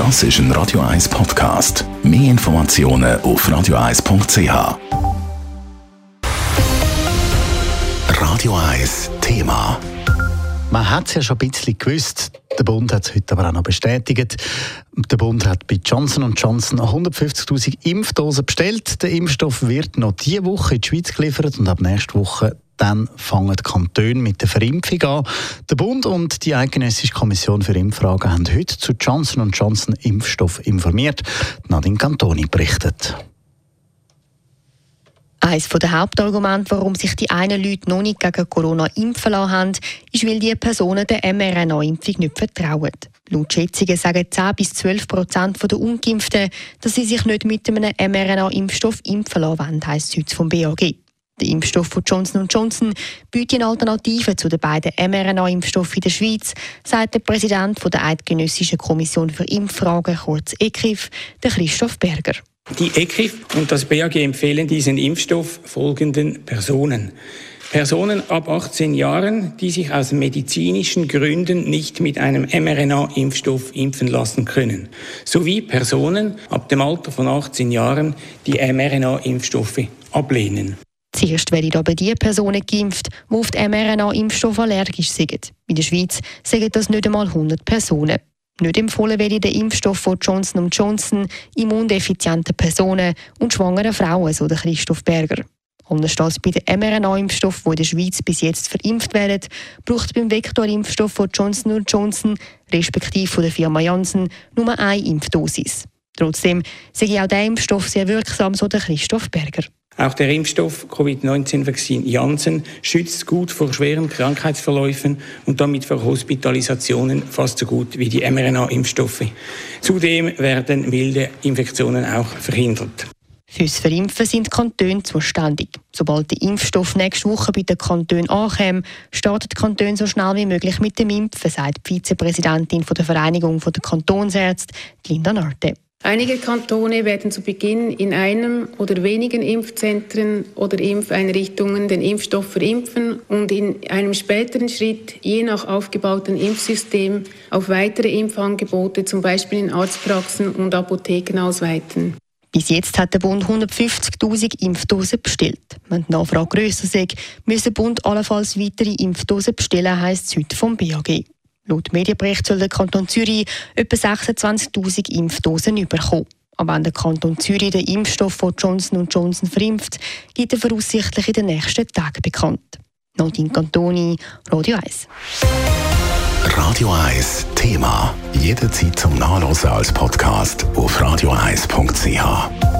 Das ist ein Radio 1 Podcast. Mehr Informationen auf radio1.ch. Radio 1 Thema. Man hat es ja schon ein bisschen gewusst. Der Bund hat es heute aber auch noch bestätigt. Der Bund hat bei Johnson Johnson 150.000 Impfdosen bestellt. Der Impfstoff wird noch diese Woche in die Schweiz geliefert und ab nächster Woche dann fangen die Kantone mit der Verimpfung an. Der Bund und die Eidgenössische Kommission für Impffragen haben heute zu Johnson Johnson Impfstoff informiert. Nadine Cantoni berichtet. Eines der Hauptargumente, warum sich die einen Leute noch nicht gegen Corona impfen lassen haben, ist, weil die Personen der mRNA-Impfung nicht vertrauen. Laut Schätzungen sagen 10 bis 12 Prozent der Ungeimpften, dass sie sich nicht mit einem mRNA-Impfstoff impfen lassen wollen, heisst es heute vom BAG. Der Impfstoff von Johnson Johnson bietet eine Alternative zu den beiden mRNA-Impfstoffen in der Schweiz, sagt der Präsident der Eidgenössischen Kommission für Impffragen, kurz der Christoph Berger. Die ECRIF und das BAG empfehlen diesen Impfstoff folgenden Personen. Personen ab 18 Jahren, die sich aus medizinischen Gründen nicht mit einem mRNA-Impfstoff impfen lassen können, sowie Personen ab dem Alter von 18 Jahren, die mRNA-Impfstoffe ablehnen. Zuerst werden aber die Personen geimpft, die auf den mRNA-Impfstoff allergisch sind. In der Schweiz sagen das nicht einmal 100 Personen. Nicht empfohlen werde der Impfstoff von Johnson Johnson immundefizienten Personen und schwangeren Frauen, so der Christoph Berger. Anders als bei den mRNA-Impfstoffen, die in der Schweiz bis jetzt verimpft werden, braucht beim Vektorimpfstoff von Johnson Johnson, respektive von der Firma Janssen, nur eine Impfdosis. Trotzdem sei auch der Impfstoff sehr wirksam, so der Christoph Berger. Auch der Impfstoff Covid-19-Vakzin Janssen schützt gut vor schweren Krankheitsverläufen und damit vor Hospitalisationen fast so gut wie die mRNA-Impfstoffe. Zudem werden milde Infektionen auch verhindert. Fürs Verimpfen sind die Kantone zuständig. Sobald der Impfstoff nächste Woche bei den Kantonen ankommt, startet die Kantone so schnell wie möglich mit dem Impfen, sagt die Vizepräsidentin der Vereinigung der Kantonsärzte, Linda Narte. Einige Kantone werden zu Beginn in einem oder wenigen Impfzentren oder Impfeinrichtungen den Impfstoff verimpfen und in einem späteren Schritt, je nach aufgebauten Impfsystem, auf weitere Impfangebote, zum Beispiel in Arztpraxen und Apotheken, ausweiten. Bis jetzt hat der Bund 150.000 Impfdosen bestellt. Wenn die Nachfrage grösser ist, müsse der Bund allenfalls weitere Impfdosen bestellen, heisst es heute vom BAG. Laut Medienbericht soll der Kanton Zürich etwa 26.000 Impfdosen bekommen. Aber wenn der Kanton Zürich den Impfstoff von Johnson Johnson verimpft, gibt er voraussichtlich in den nächsten Tagen bekannt. Nadine Cantoni, Radio 1. Radio 1 Thema. Jederzeit zum Nachlesen als Podcast auf radio1.ch.